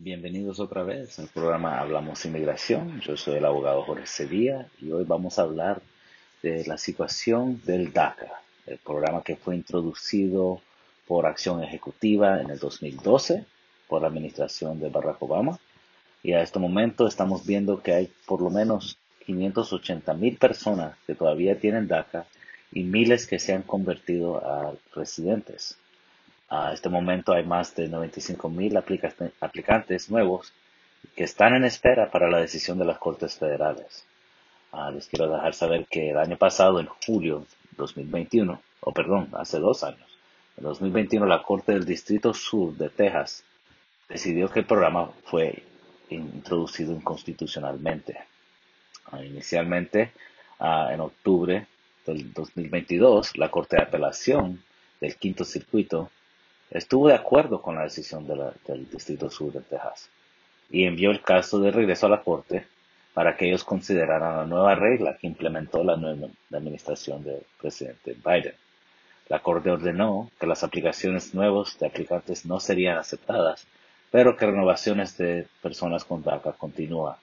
Bienvenidos otra vez al programa Hablamos Inmigración. Yo soy el abogado Jorge Sevilla y hoy vamos a hablar de la situación del DACA, el programa que fue introducido por acción ejecutiva en el 2012 por la administración de Barack Obama. Y a este momento estamos viendo que hay por lo menos 580 mil personas que todavía tienen DACA y miles que se han convertido a residentes. A este momento hay más de 95 mil aplicantes nuevos que están en espera para la decisión de las Cortes Federales. Ah, les quiero dejar saber que el año pasado, en julio 2021, o perdón, hace dos años, en 2021 la Corte del Distrito Sur de Texas decidió que el programa fue introducido inconstitucionalmente. Ah, inicialmente, ah, en octubre del 2022, la Corte de Apelación del Quinto Circuito estuvo de acuerdo con la decisión del Distrito Sur de Texas y envió el caso de regreso a la Corte para que ellos consideraran la nueva regla que implementó la nueva administración del presidente Biden. La Corte ordenó que las aplicaciones nuevas de aplicantes no serían aceptadas, pero que renovaciones de personas con DACA continúan.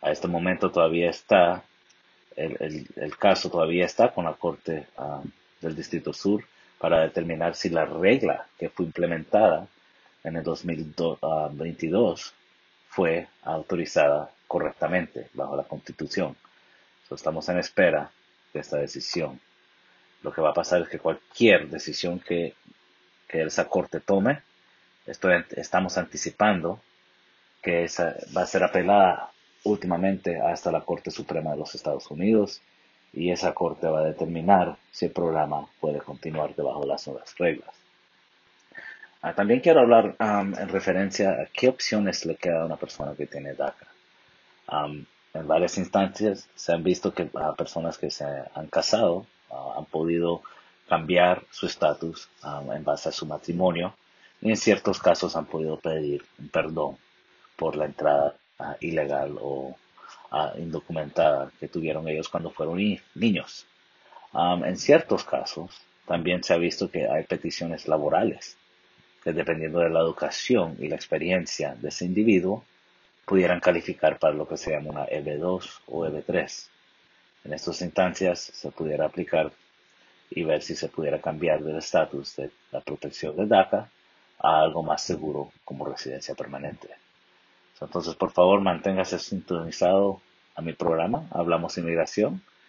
A este momento todavía está el, caso todavía está con la Corte ah, del Distrito Sur para determinar si la regla que fue implementada en el 2022 fue autorizada correctamente bajo la Constitución. estamos en espera de esta decisión. Lo que va a pasar es que cualquier decisión que, que esa Corte tome, estamos anticipando que esa va a ser apelada últimamente hasta la Corte Suprema de los Estados Unidos y esa Corte va a determinar si el programa puede continuar debajo de las nuevas reglas. Ah, también quiero hablar en referencia a qué opciones le queda a una persona que tiene DACA. en varias instancias se han visto que a personas que se han casado ah, han podido cambiar su estatus en base a su matrimonio y en ciertos casos han podido pedir un perdón por la entrada ilegal o indocumentada que tuvieron ellos cuando fueron niños. en ciertos casos, también se ha visto que hay peticiones laborales que dependiendo de la educación y la experiencia de ese individuo, pudieran calificar para lo que se llama una EB2 o EB3. En estas instancias se pudiera aplicar y ver si se pudiera cambiar del estatus de la protección de DACA a algo más seguro como residencia permanente. Entonces, por favor, manténgase sintonizado a mi programa, Hablamos Inmigración,